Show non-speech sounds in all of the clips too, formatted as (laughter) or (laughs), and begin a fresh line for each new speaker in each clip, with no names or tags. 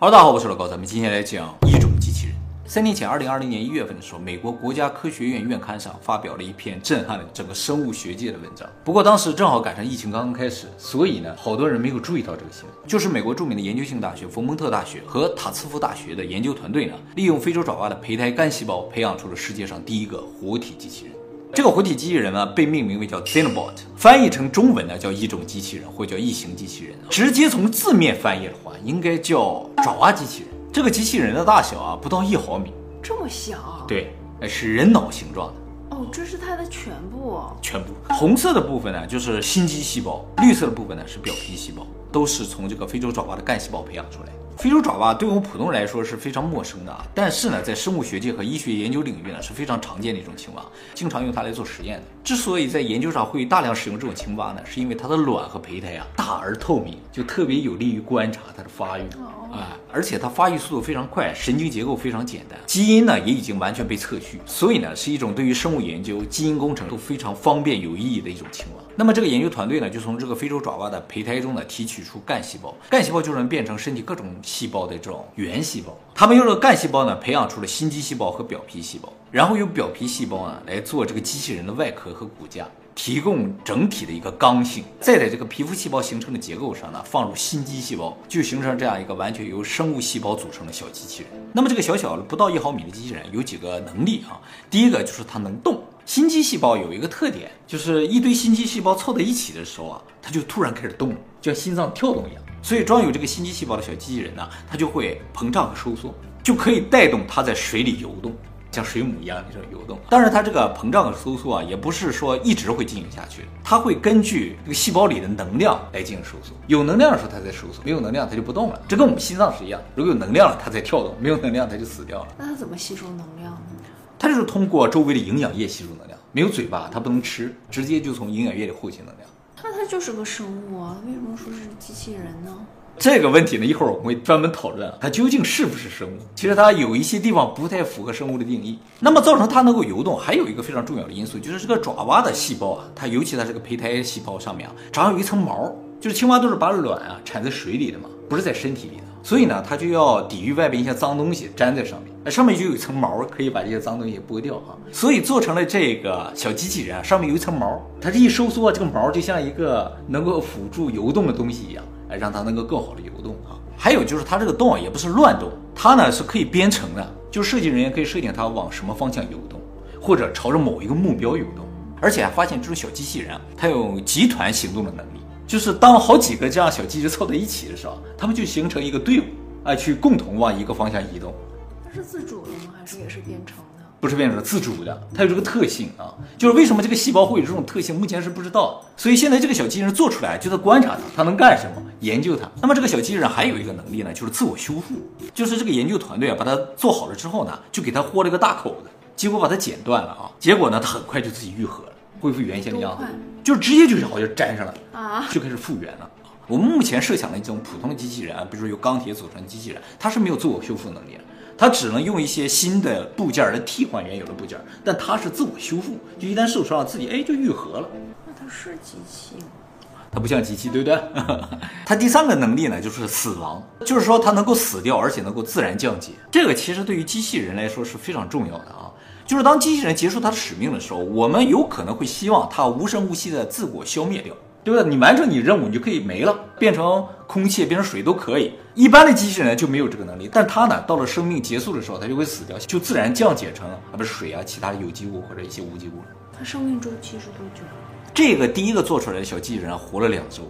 哈喽大家好，我是老高，咱们今天来讲一种机器人。三年前，二零二零年一月份的时候，美国国家科学院院刊上发表了一篇震撼了整个生物学界的文章。不过当时正好赶上疫情刚刚开始，所以呢，好多人没有注意到这个新闻。就是美国著名的研究性大学佛蒙特大学和塔斯夫大学的研究团队呢，利用非洲爪哇的胚胎干细胞，培养出了世界上第一个活体机器人。这个活体机器人呢，被命名为叫 Xenobot，翻译成中文呢叫一种机器人，或叫异形机器人。直接从字面翻译的话，应该叫爪哇机器人。这个机器人的大小啊，不到一毫米。
这么小？
对，是人脑形状
的。哦，这是它的全部。
全部。红色的部分呢，就是心肌细胞；绿色的部分呢，是表皮细胞，都是从这个非洲爪哇的干细胞培养出来。非洲爪哇对我们普通人来说是非常陌生的啊，但是呢，在生物学界和医学研究领域呢是非常常见的一种青蛙，经常用它来做实验的。之所以在研究上会大量使用这种青蛙呢，是因为它的卵和胚胎啊大而透明，就特别有利于观察它的发育啊，而且它发育速度非常快，神经结构非常简单，基因呢也已经完全被测序，所以呢是一种对于生物研究、基因工程都非常方便有意义的一种青蛙。那么这个研究团队呢，就从这个非洲爪哇的胚胎中呢提取出干细胞，干细胞就能变成身体各种细胞的这种原细胞。他们用这个干细胞呢培养出了心肌细胞和表皮细胞，然后用表皮细胞呢来做这个机器人的外壳和骨架，提供整体的一个刚性。再在这个皮肤细胞形成的结构上呢放入心肌细胞，就形成这样一个完全由生物细胞组成的小机器人。那么这个小小的不到一毫米的机器人有几个能力啊？第一个就是它能动。心肌细胞有一个特点，就是一堆心肌细胞凑在一起的时候啊，它就突然开始动，就像心脏跳动一样。所以装有这个心肌细胞的小机器人呢，它就会膨胀和收缩，就可以带动它在水里游动，像水母一样那种游动。当然，它这个膨胀和收缩啊，也不是说一直会进行下去，它会根据这个细胞里的能量来进行收缩。有能量的时候它在收缩，没有能量它就不动了。这跟我们心脏是一样，如果有能量了它在跳动，没有能量它就死掉了。
那它怎么吸收能量呢？
它就是通过周围的营养液吸收能量，没有嘴巴，它不能吃，直接就从营养液里获取能量。
那它就是个生物啊，为什么说是机器人呢？
这个问题呢，一会儿我们会专门讨论，它究竟是不是生物？其实它有一些地方不太符合生物的定义。那么造成它能够游动，还有一个非常重要的因素，就是这个爪哇的细胞啊，它尤其它这个胚胎细胞上面啊，长有一层毛，就是青蛙都是把卵啊产在水里的嘛，不是在身体里的。所以呢，它就要抵御外边一些脏东西粘在上面，那上面就有一层毛，可以把这些脏东西剥掉啊。所以做成了这个小机器人，上面有一层毛，它这一收缩，这个毛就像一个能够辅助游动的东西一样，哎，让它能够更好的游动啊。还有就是它这个动啊，也不是乱动，它呢是可以编程的，就设计人员可以设定它往什么方向游动，或者朝着某一个目标游动。而且还发现这种小机器人啊，它有集团行动的能力。就是当好几个这样小机器凑在一起的时候，他们就形成一个队伍，哎，去共同往一个方向移动。
它是自主的吗？还是也是编程的？
不是编程，自主的。它有这个特性啊，就是为什么这个细胞会有这种特性，目前是不知道。所以现在这个小机器人做出来，就在观察它，它能干什么，研究它。那么这个小机器人还有一个能力呢，就是自我修复。就是这个研究团队啊，把它做好了之后呢，就给它豁了一个大口子，结果把它剪断了啊，结果呢，它很快就自己愈合了，恢复原先的样子。就直接就是好像粘上了啊，就开始复原了。我们目前设想的一种普通的机器人啊，比如说由钢铁组成的机器人，它是没有自我修复能力的，它只能用一些新的部件来替换原有的部件，但它是自我修复，就一旦受伤了，自己哎就愈合了。
那它是机器吗？
它不像机器，对不对？(laughs) 它第三个能力呢，就是死亡，就是说它能够死掉，而且能够自然降解。这个其实对于机器人来说是非常重要的啊。就是当机器人结束它的使命的时候，我们有可能会希望它无声无息的自我消灭掉，对不对？你完成你任务，你就可以没了，变成空气，变成水都可以。一般的机器人就没有这个能力，但它呢，到了生命结束的时候，它就会死掉，就自然降解成啊，不是水啊，其他的有机物或者一些无机物。
它生命周期是多久？
这个第一个做出来的小机器人活了两周，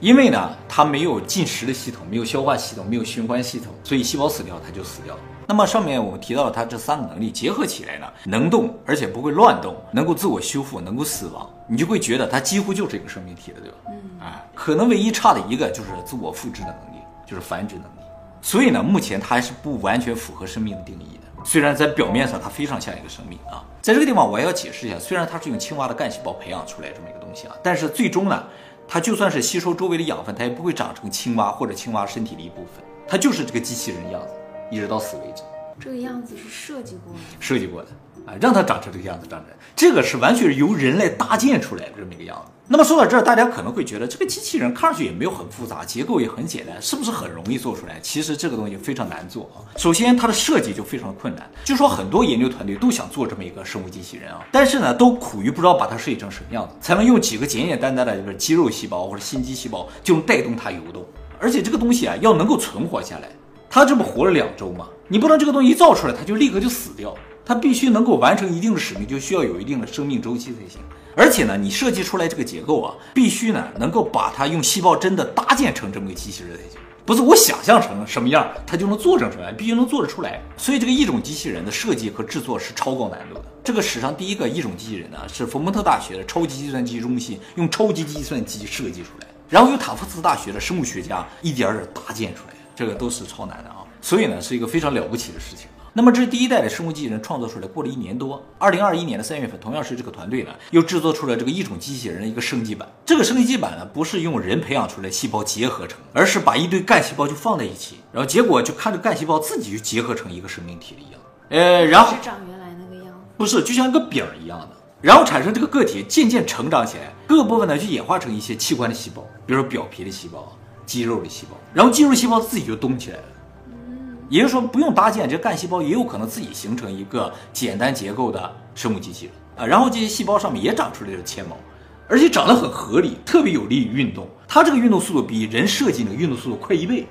因为呢，它没有进食的系统，没有消化系统，没有循环系统，所以细胞死掉，它就死掉了。那么上面我们提到了它这三个能力结合起来呢，能动而且不会乱动，能够自我修复，能够死亡，你就会觉得它几乎就是一个生命体了，对吧？嗯，哎，可能唯一差的一个就是自我复制的能力，就是繁殖能力。所以呢，目前它还是不完全符合生命的定义的。虽然在表面上它非常像一个生命啊，在这个地方我还要解释一下，虽然它是用青蛙的干细胞培养出来这么一个东西啊，但是最终呢，它就算是吸收周围的养分，它也不会长成青蛙或者青蛙身体的一部分，它就是这个机器人样子。一直到死为止，
这个样子是设计过的，
设计过的啊，让它长成这个样子长成，这个是完全是由人类搭建出来的这么一个样子。那么说到这儿，大家可能会觉得这个机器人看上去也没有很复杂，结构也很简单，是不是很容易做出来？其实这个东西非常难做啊。首先它的设计就非常困难，据说很多研究团队都想做这么一个生物机器人啊，但是呢都苦于不知道把它设计成什么样子，才能用几个简简单单的就是肌肉细胞或者心肌细胞就能带动它游动。而且这个东西啊要能够存活下来，它这不活了两周吗？你不能这个东西一造出来它就立刻就死掉，它必须能够完成一定的使命，就需要有一定的生命周期才行。而且呢，你设计出来这个结构啊，必须呢能够把它用细胞真的搭建成这么个机器人才行，不是我想象成什么样，它就能做成什么样，必须能做得出来。所以这个异种机器人的设计和制作是超高难度的。这个史上第一个异种机器人呢，是佛蒙特大学的超级计算机中心用超级计算机设计出来，然后由塔夫茨大学的生物学家一点点搭建出来，这个都是超难的啊。所以呢，是一个非常了不起的事情。那么这是第一代的生物机器人创作出来，过了一年多，二零二一年的三月份，同样是这个团队呢，又制作出了这个异种机器人的一个升级版。这个升级版呢，不是用人培养出来细胞结合成，而是把一堆干细胞就放在一起，然后结果就看着干细胞自己就结合成一个生命体了一样。呃，然后
是长原来那个样子。
不是，就像一个饼儿一样的，然后产生这个个体渐渐成长起来，各个部分呢就演化成一些器官的细胞，比如说表皮的细胞、肌肉的细胞，然后肌肉细胞自己就动起来了。也就是说，不用搭建，这干细胞也有可能自己形成一个简单结构的生物机器人啊。然后这些细胞上面也长出来了纤毛，而且长得很合理，特别有利于运动。它这个运动速度比人设计那个运动速度快一倍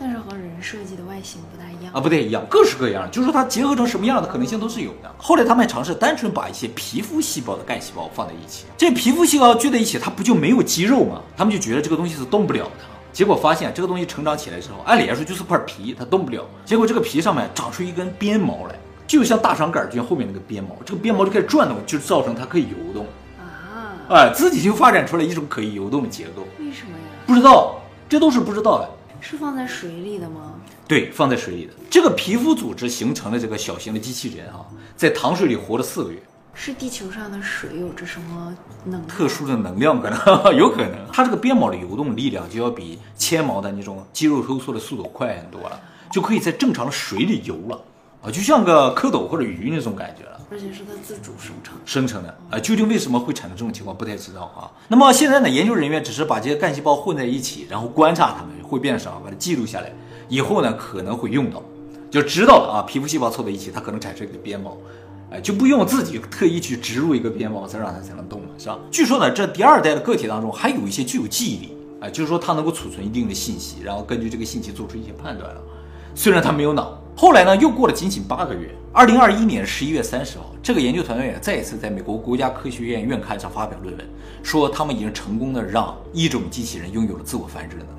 但是和人设计的外形不太一样
啊，不太一样，各式各样。就是说它结合成什么样的可能性都是有的。后来他们还尝试单纯把一些皮肤细胞的干细胞放在一起，这皮肤细胞聚在一起，它不就没有肌肉吗？他们就觉得这个东西是动不了的。结果发现这个东西成长起来之后，按理来说就是块皮，它动不了。结果这个皮上面长出一根鞭毛来，就像大肠杆菌后面那个鞭毛，这个鞭毛就开始转动，就造成它可以游动。
啊？
哎，自己就发展出来一种可以游动的结构。
为什么呀？
不知道，这都是不知道的。
是放在水里的吗？
对，放在水里的这个皮肤组织形成的这个小型的机器人啊，在糖水里活了四个月。
是地球上的水有着什么能？
特殊的能量可能 (laughs) 有可能，它这个鞭毛的游动力量就要比纤毛的那种肌肉收缩的速度快很多了，就可以在正常的水里游了啊，就像个蝌蚪或者鱼那种感觉了。
而且是它自主生成。
生成的啊，究竟为什么会产生这种情况，不太知道啊。那么现在呢，研究人员只是把这些干细胞混在一起，然后观察它们会变什么，把它记录下来，以后呢可能会用到，就知道了啊。皮肤细胞凑在一起，它可能产生一个鞭毛。哎，就不用自己特意去植入一个鞭毛，再让它才能动了，是吧？据说呢，这第二代的个体当中还有一些具有记忆力，哎，就是说它能够储存一定的信息，然后根据这个信息做出一些判断了。虽然它没有脑。后来呢，又过了仅仅八个月，二零二一年十一月三十号，这个研究团队也再一次在美国国家科学院院刊上发表论文，说他们已经成功的让一种机器人拥有了自我繁殖的能力。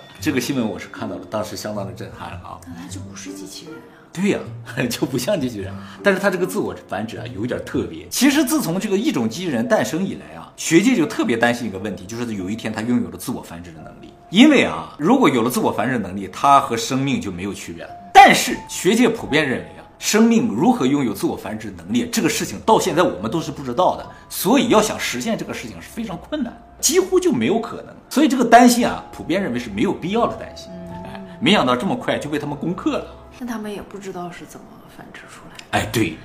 (laughs) 这个新闻我是看到了，当时相当的震撼啊。
本来就不是机器人。
对呀、(laughs) 就不像机器人，但是它这个自我繁殖啊有一点特别。其实自从这个异种机器人诞生以来啊，学界就特别担心一个问题，就是有一天它拥有了自我繁殖的能力。因为啊，如果有了自我繁殖能力，它和生命就没有区别了。但是学界普遍认为啊，生命如何拥有自我繁殖能力这个事情到现在我们都是不知道的，所以要想实现这个事情是非常困难，几乎就没有可能。所以这个担心啊，普遍认为是没有必要的担心。哎，没想到这么快就被他们攻克了。
他们也不知道是怎么繁殖出来的。
哎，对，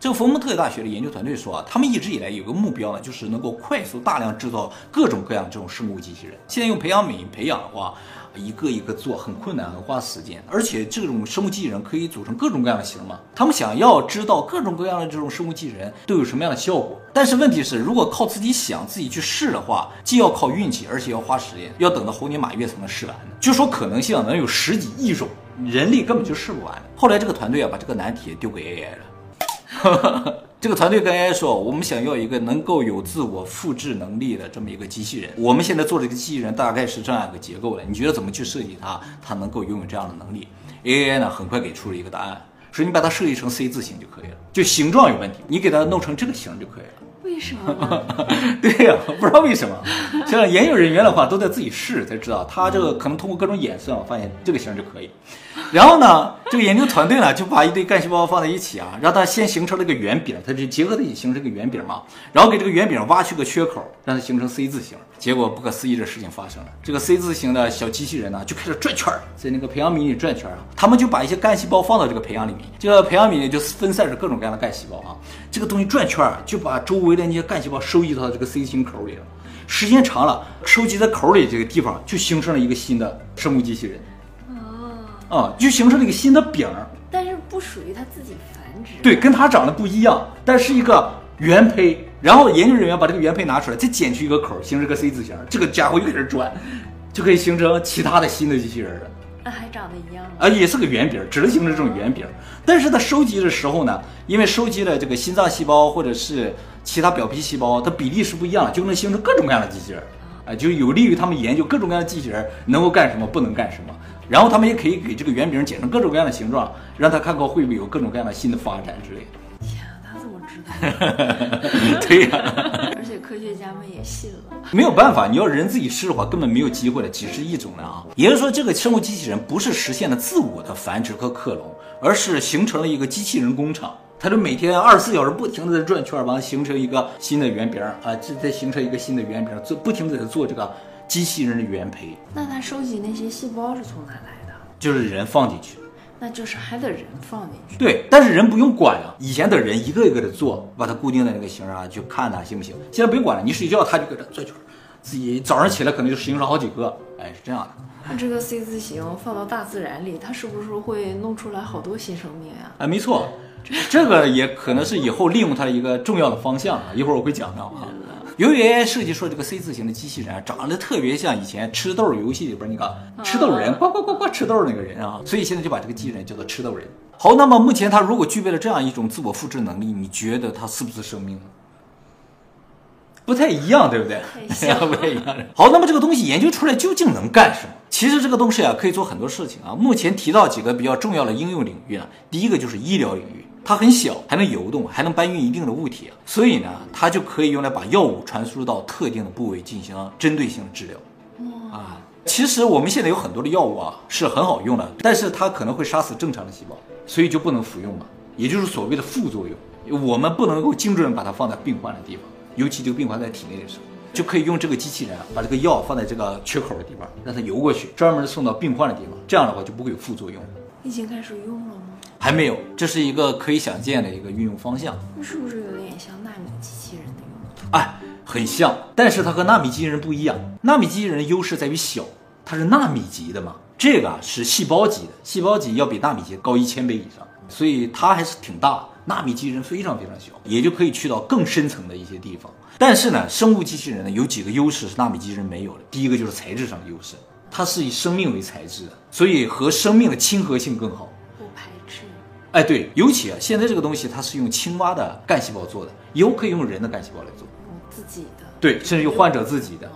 这个佛蒙特大学的研究团队说啊，他们一直以来有个目标呢，就是能够快速大量制造各种各样这种生物机器人。现在用培养皿培养的话，一个一个做很困难，很花时间，而且这种生物机器人可以组成各种各样的形嘛。他们想要知道各种各样的这种生物机器人都有什么样的效果。但是问题是，如果靠自己想、自己去试的话，既要靠运气，而且要花时间，要等到猴年马月才能试完。据说可能性能有十几亿种，人力根本就试不完。后来这个团队啊，把这个难题丢给 AI 了。(laughs) 这个团队跟 AI 说，我们想要一个能够有自我复制能力的这么一个机器人。我们现在做这个机器人大概是这样一个结构的，你觉得怎么去设计它，它能够拥有这样的能力？AI 呢，很快给出了一个答案，说你把它设计成 C 字形就可以了，就形状有问题，你给它弄成这个形就可以了。
为什么呢？(laughs)
对呀、不知道为什么。像研究人员的话，都在自己试才知道，他这个可能通过各种演算，发现这个型就可以。(laughs) 然后呢，这个研究团队呢就把一堆干细胞放在一起啊，让它先形成了个圆饼，它就结合在一起形成个圆饼嘛。然后给这个圆饼挖去个缺口，让它形成 C 字形。结果不可思议的事情发生了，这个 C 字形的小机器人呢就开始转圈，在那个培养皿里转圈啊。他们就把一些干细胞放到这个培养皿里，这个培养皿里就分散着各种各样的干细胞啊。这个东西转圈，就把周围的那些干细胞收集到这个 C 型口里了。时间长了，收集在口里这个地方就形成了一个新的生物机器人
哦，
啊，就形成了一个新的饼儿。
但是不属于它自己繁殖。
对，跟它长得不一样，但是一个原胚。然后研究人员把这个原胚拿出来，再剪去一个口，形成个 C 字形，这个家伙又开始转，就可以形成其他的新的机器人了。
那还长得一样吗？
啊，也是个圆饼，只能形成这种圆饼。但是它收集的时候呢，因为收集了这个心脏细胞或者是其他表皮细胞，它比例是不一样的，就能形成各种各样的机器人。啊，就有利于他们研究各种各样的机器人能够干什么，不能干什么。然后他们也可以给这个圆饼剪成各种各样的形状，让他看看会不会有各种各样的新的发展之类的。
天啊，他怎么知道？(laughs)
对呀、
而且科学家们也信了。
没有办法，你要人自己试的话，根本没有机会了，几十亿种的啊。也就是说，这个生物机器人不是实现了自我的繁殖和克隆，而是形成了一个机器人工厂。它就每天二十四小时不停的在转圈儿，完了形成一个新的圆饼儿啊，这再形成一个新的圆饼儿，做不停的在做这个机器人的原胚，
那他收集那些细胞是从哪来的？
就是人放进去。
那就是还得人放进去。
对，但是人不用管啊，以前的人一个一个的做，把它固定在那个形上啊，去看它行不行。现在不用管了，你睡觉它就搁这转圈儿，自己早上起来可能就形成好几个，哎，是这样的。
那这个 C 字形放到大自然里，它是不是会弄出来好多新生命呀？
啊，没错，这个也可能是以后利用它的一个重要的方向啊。一会儿我会讲到啊。由于 AI 设计出这个 C 字形的机器人啊，长得特别像以前吃豆游戏里边那个吃豆人，呱呱呱呱吃豆那个人啊，所以现在就把这个机器人叫做吃豆人。好，那么目前它如果具备了这样一种自我复制能力，你觉得它是不是生命呢？不太一样，对不对？(laughs) 不太一样。好，那么这个东西研究出来究竟能干什么？其实这个东西啊，可以做很多事情啊。目前提到几个比较重要的应用领域啊，第一个就是医疗领域，它很小，还能游动，还能搬运一定的物体啊，所以呢，它就可以用来把药物传输到特定的部位进行针对性的治疗。啊，其实我们现在有很多的药物啊是很好用的，但是它可能会杀死正常的细胞，所以就不能服用嘛，也就是所谓的副作用。我们不能够精准把它放在病患的地方，尤其这个病患在体内的时候，就可以用这个机器人啊把这个药放在这个缺口的地方，让它游过去，专门送到病患的地方，这样的话就不会有副作用。
已经开始用了吗？
还没有，这是一个可以想见的一个运用方向。
那是不是有点像纳米机器人的用途？
哎，很像，但是它和纳米机器人不一样。纳米机器人的优势在于小，它是纳米级的嘛，这个啊是细胞级的，细胞级要比纳米级高一千倍以上，所以它还是挺大。纳米机器人非常非常小，也就可以去到更深层的一些地方。但是呢，生物机器人呢有几个优势是纳米机器人没有的。第一个就是材质上的优势，它是以生命为材质的，所以和生命的亲和性更好。哎，对，尤其啊，现在这个东西它是用青蛙的干细胞做的，以后可以用人的干细胞来做。
嗯，自己的。
对，甚至用患者自己的，
哦，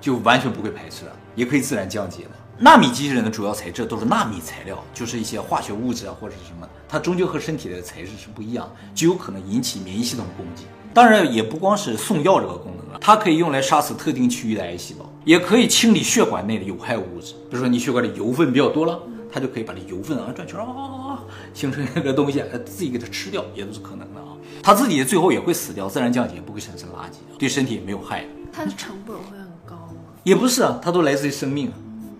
就完全不会排斥了，也可以自然降解的。纳米机器人的主要材质都是纳米材料，就是一些化学物质啊或者是什么，它终究和身体的材质是不一样，就有可能引起免疫系统攻击。当然，也不光是送药这个功能了，它可以用来杀死特定区域的癌细胞，也可以清理血管内的有害物质。比如说你血管里油分比较多了，它就可以把这油分啊转圈形成一个东西，呃自己给它吃掉，也都是可能的啊。它自己最后也会死掉，自然降解，不会产生垃圾，对身体也没有害。
它的成本会很高吗？
也不是啊，它都来自于生命，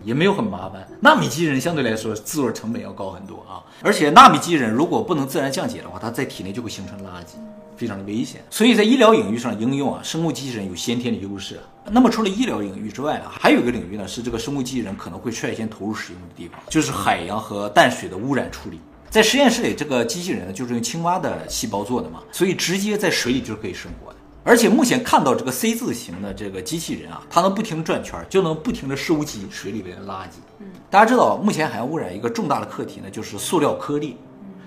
也没有很麻烦。纳米机器人相对来说制作成本要高很多啊，而且纳米机器人如果不能自然降解的话，它在体内就会形成垃圾，非常的危险。所以在医疗领域上应用啊，生物机器人有先天的优势。那么除了医疗领域之外呢，还有一个领域呢是这个生物机器人可能会率先投入使用的地方，就是海洋和淡水的污染处理。在实验室里，这个机器人呢就是用青蛙的细胞做的嘛，所以直接在水里就是可以生活的。而且目前看到这个 C 字形的这个机器人啊，它能不停的转圈儿，就能不停的收集水里边的垃圾。嗯，大家知道，目前海洋污染一个重大的课题呢，就是塑料颗粒。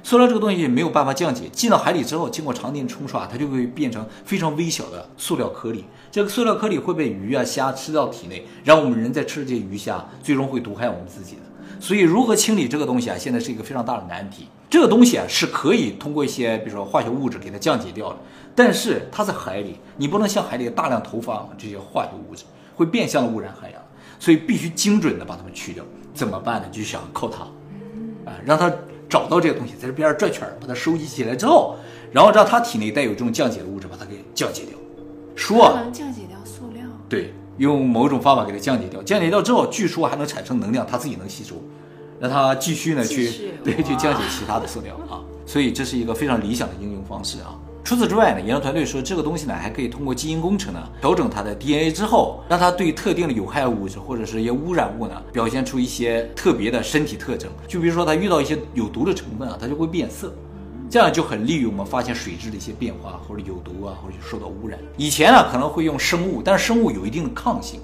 塑料这个东西没有办法降解，进到海里之后，经过常年冲刷，它就会变成非常微小的塑料颗粒。这个塑料颗粒会被鱼啊、虾吃到体内，然后我们人在吃这些鱼虾，最终会毒害我们自己的。所以，如何清理这个东西啊，现在是一个非常大的难题。这个东西啊是可以通过一些比如说化学物质给它降解掉的，但是它在海里，你不能向海里大量投放这些化学物质，会变相的污染海洋，所以必须精准的把它们去掉。怎么办呢？就想靠它，啊，让它找到这个东西，在这边上转圈儿，把它收集起来之后，然后让它体内带有这种降解的物质，把它给降解掉。说
啊能降解掉塑料。
对，用某种方法给它降解掉，降解掉之后，据说还能产生能量，它自己能吸收，让它继续呢去 (laughs) 对去降解其他的塑料啊。所以这是一个非常理想的应用方式啊。除此之外呢，研究团队说这个东西呢还可以通过基因工程呢调整它的 DNA 之后，让它对特定的有害物质或者是一些污染物呢表现出一些特别的身体特征。就比如说它遇到一些有毒的成分啊，它就会变色。这样就很利于我们发现水质的一些变化，或者有毒啊，或者受到污染。以前呢可能会用生物，但是生物有一定的抗性，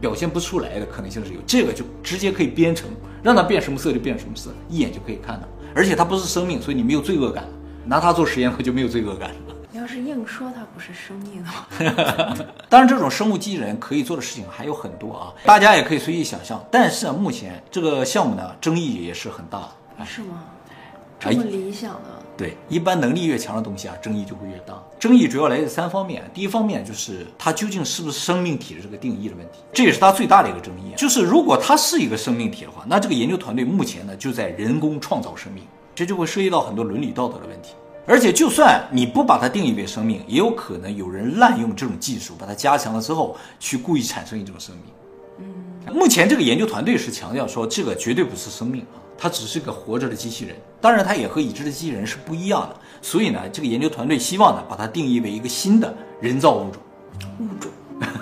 表现不出来的可能性是有。这个就直接可以编程，让它变什么色就变什么色，一眼就可以看到。而且它不是生命，所以你没有罪恶感。拿它做实验，它就没有罪恶感了。
你要是硬说它不是生命的话，(laughs)
当然，这种生物机器人可以做的事情还有很多啊，大家也可以随意想象。但是啊，目前这个项目呢，争议也是很大的。
是吗？
哎
这么理想的，
对，一般能力越强的东西啊，争议就会越大。争议主要来自三方面，第一方面就是它究竟是不是生命体的这个定义的问题，这也是它最大的一个争议。就是如果它是一个生命体的话，那这个研究团队目前呢就在人工创造生命，这就会涉及到很多伦理道德的问题。而且，就算你不把它定义为生命，也有可能有人滥用这种技术，把它加强了之后，去故意产生一种生命。嗯目前这个研究团队是强调说，这个绝对不是生命啊，它只是个活着的机器人。当然，它也和已知的机器人是不一样的。所以呢，这个研究团队希望呢，把它定义为一个新的人造物种，
物种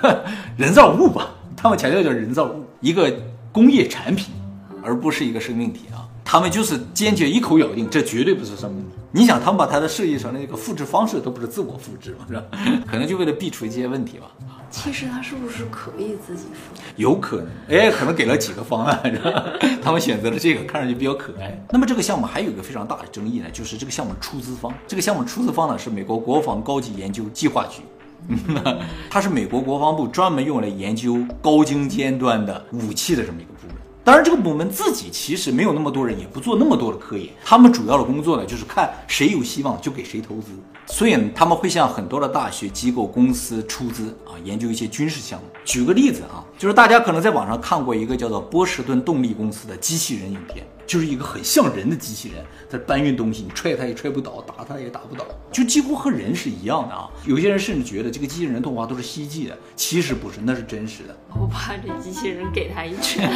(laughs)
人造物吧。他们强调叫人造物，一个工业产品，而不是一个生命体啊。他们就是坚决一口咬定，这绝对不是生命体。你想，他们把它的设计成了一个复制方式，都不是自我复制嘛，是吧？(laughs) 可能就为了避除一些问题吧。
其实他是不是可以自己付？
有可能，哎，可能给了几个方案，(laughs) 是吧？他们选择了这个，看上去比较可爱。那么这个项目还有一个非常大的争议呢，就是这个项目出资方，这个项目出资方呢是美国国防高级研究计划局。(laughs) 它是美国国防部专门用来研究高精尖端的武器的这么一个部门。当然，这个部门自己其实没有那么多人，也不做那么多的科研。他们主要的工作呢，就是看谁有希望就给谁投资。所以呢，他们会向很多的大学、机构、公司出资啊，研究一些军事项目。举个例子啊，就是大家可能在网上看过一个叫做波士顿动力公司的机器人影片，就是一个很像人的机器人在搬运东西，你踹它也踹不倒，打它也打不倒，就几乎和人是一样的啊。有些人甚至觉得这个机器人动画都是希冀的，其实不是，那是真实的。
我怕这机器人给他一拳。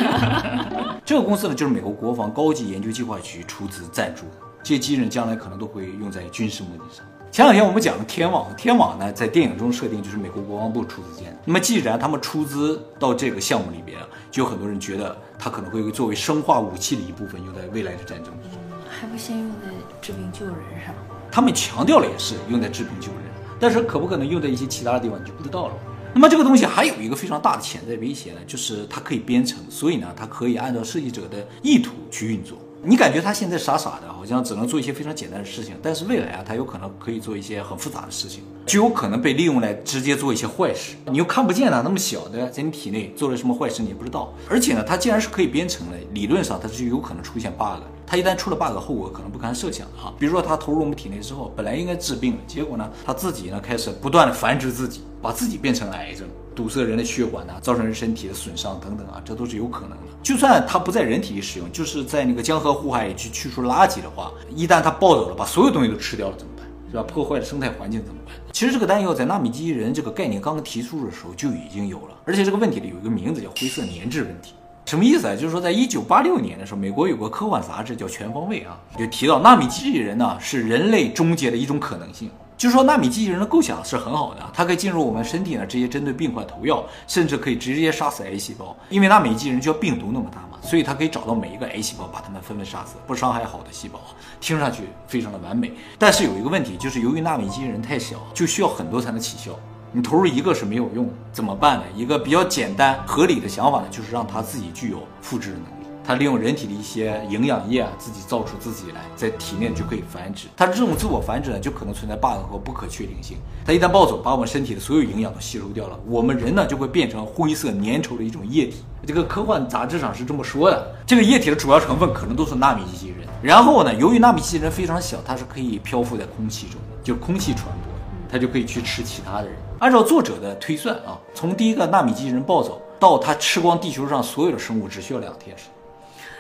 (laughs)
这个公司呢，就是美国国防高级研究计划局出资赞助的。这些机器人将来可能都会用在军事目的上。前两天我们讲了天网，天网呢在电影中设定就是美国国防部出资建的。那么既然他们出资到这个项目里边，就有很多人觉得它可能会作为生化武器的一部分用在未来的战争之中。
还不先用在治病救人上？
他们强调了也是用在治病救人，但是可不可能用在一些其他的地方你就不知道了。那么这个东西还有一个非常大的潜在威胁呢，就是它可以编程，所以呢，它可以按照设计者的意图去运作。你感觉它现在傻傻的，好像只能做一些非常简单的事情，但是未来啊，它有可能可以做一些很复杂的事情，就有可能被利用来直接做一些坏事。你又看不见它那么小的在你体内做了什么坏事，你也不知道。而且呢，它既然是可以编程的，理论上它就有可能出现 bug。它一旦出了 bug，后果可能不堪设想啊。比如说它投入我们体内之后，本来应该治病，结果呢，它自己呢开始不断的繁殖自己，把自己变成了癌症。堵塞人的血管呐、造成人身体的损伤等等啊，这都是有可能的。就算它不在人体里使用，就是在那个江河湖海里去去除垃圾的话，一旦它暴走了，把所有东西都吃掉了怎么办？是吧？破坏了生态环境怎么办？其实这个担忧在纳米机器人这个概念刚刚提出的时候就已经有了，而且这个问题里有一个名字叫灰色粘质问题。什么意思啊？就是说，在一九八六年的时候，美国有个科幻杂志叫《全方位》啊，就提到纳米机器人呢是人类终结的一种可能性。就是说，纳米机器人的构想是很好的，它可以进入我们身体呢，直接针对病患投药，甚至可以直接杀死癌细胞。因为纳米机器人就病毒那么大嘛，所以它可以找到每一个癌细胞，把它们纷纷杀死，不伤害好的细胞。听上去非常的完美，但是有一个问题，就是由于纳米机器人太小，就需要很多才能起效。你投入一个是没有用，怎么办呢？一个比较简单合理的想法呢，就是让它自己具有复制的能力。它利用人体的一些营养液啊，自己造出自己来，在体内就可以繁殖。它这种自我繁殖呢，就可能存在 bug 和不可确定性。它一旦暴走，把我们身体的所有营养都吸收掉了，我们人呢就会变成灰色粘稠的一种液体。这个科幻杂志上是这么说的。这个液体的主要成分可能都是纳米机器人。然后呢，由于纳米机器人非常小，它是可以漂浮在空气中的，就是空气传播，它就可以去吃其他的人。按照作者的推算啊，从第一个纳米机器人暴走到它吃光地球上所有的生物，只需要两天时间。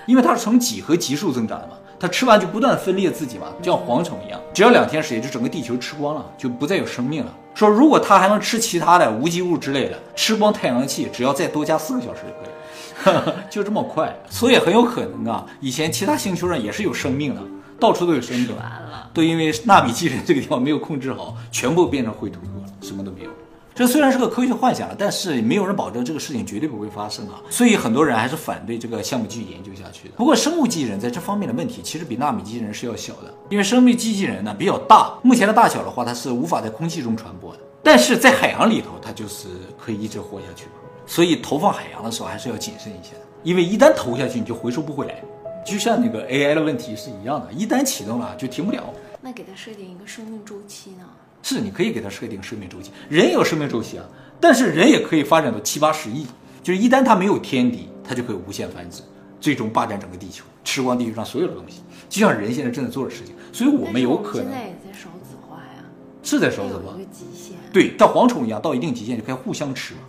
因为它是呈几何级数增长的嘛，它吃完就不断分裂自己嘛，就像蝗虫一样，只要两天时间就整个地球吃光了，就不再有生命了。说如果它还能吃其他的无机物之类的，吃光太阳气，只要再多加四个小时就可以，(laughs) 就这么快。所以很有可能啊，以前其他星球上也是有生命的，到处都有生命，
完了，
都因为纳米机器人这个地方没有控制好，全部变成灰秃秃了，什么都没有。这虽然是个科学幻想，但是没有人保证这个事情绝对不会发生啊，所以很多人还是反对这个项目继续研究下去的。不过生物机器人在这方面的问题其实比纳米机器人是要小的，因为生命机器人呢比较大，目前的大小的话它是无法在空气中传播的，但是在海洋里头它就是可以一直活下去，所以投放海洋的时候还是要谨慎一些的，因为一旦投下去你就回收不回来，就像那个 AI 的问题是一样的，一旦启动了就停不了。
那给它设定一个生命周期呢？
是，你可以给它设定生命周期，人有生命周期啊，但是人也可以发展到七八十亿，就是一旦它没有天敌，它就可以无限繁殖，最终霸占整个地球，吃光地球上所有的东西，就像人现在正在做的事情。所以我们有可能
现在也在少子化呀，
是在少子化
一，个极限。
对，像蝗虫一样，到一定极限就开始互相吃了。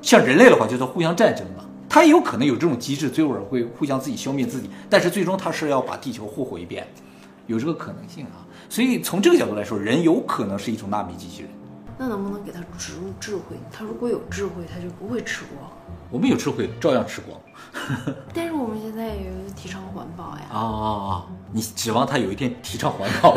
像人类的话，就是互相战争嘛，它也有可能有这种机制，最后会互相自己消灭自己，但是最终它是要把地球祸活一遍，有这个可能性啊。所以从这个角度来说，人有可能是一种纳米机器人。
那能不能给它植入智慧？它如果有智慧，它就不会吃光。
我们有智慧，照样吃光。(laughs)
但是我们现在也有提倡环保呀。
啊啊啊！你指望他有一天提倡环保？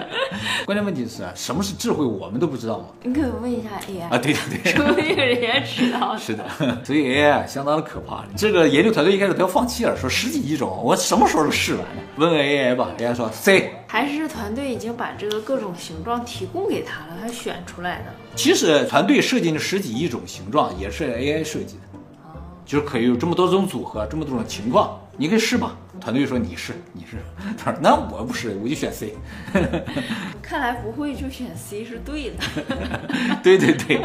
(laughs) 关键问题是，什么是智慧，我们都不知道吗？
你可以问一下 AI
啊，对对对。
说不定人家知道呢。(laughs)
是的，所以 AI 相当的可怕。这个研究团队一开始都要放弃了，说十几亿种，我什么时候都试完了。问问 AI 吧，AI 说 C。
还是团队已经把这个各种形状提供给他了，他选出来的。
其实团队设计的十几亿种形状也是 AI 设计的，就是可以有这么多种组合，这么多种情况，你可以试吧。团队说你是你是，他说那我不是，我就选 C。
看来不会就选 C 是对的。
对 (laughs) 对对。